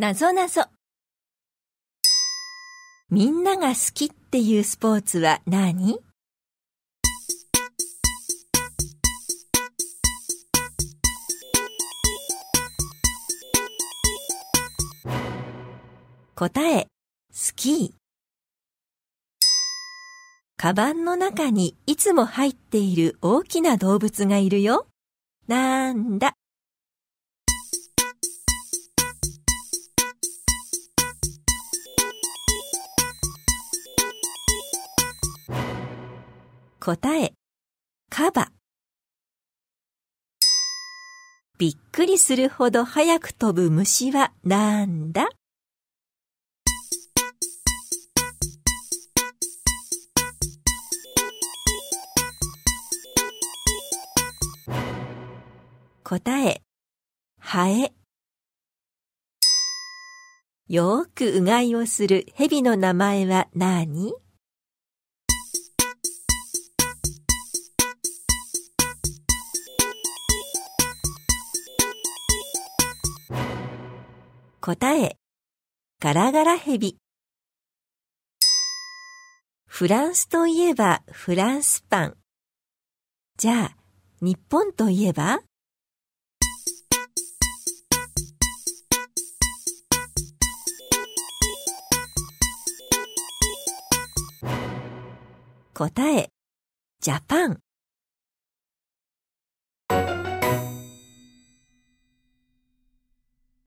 なぞなぞ。みんなが好きっていうスポーツは何？答え、スキー。カバンの中にいつも入っている大きな動物がいるよ。なんだ？答え、カバ。びっくりするほど早く飛ぶ虫はなんだ？答え、ハエ。よーくうがいをする蛇の名前は何？答え、ガラガラヘビ。フランスといえばフランスパン。じゃあ、日本といえば？答え、ジャパン。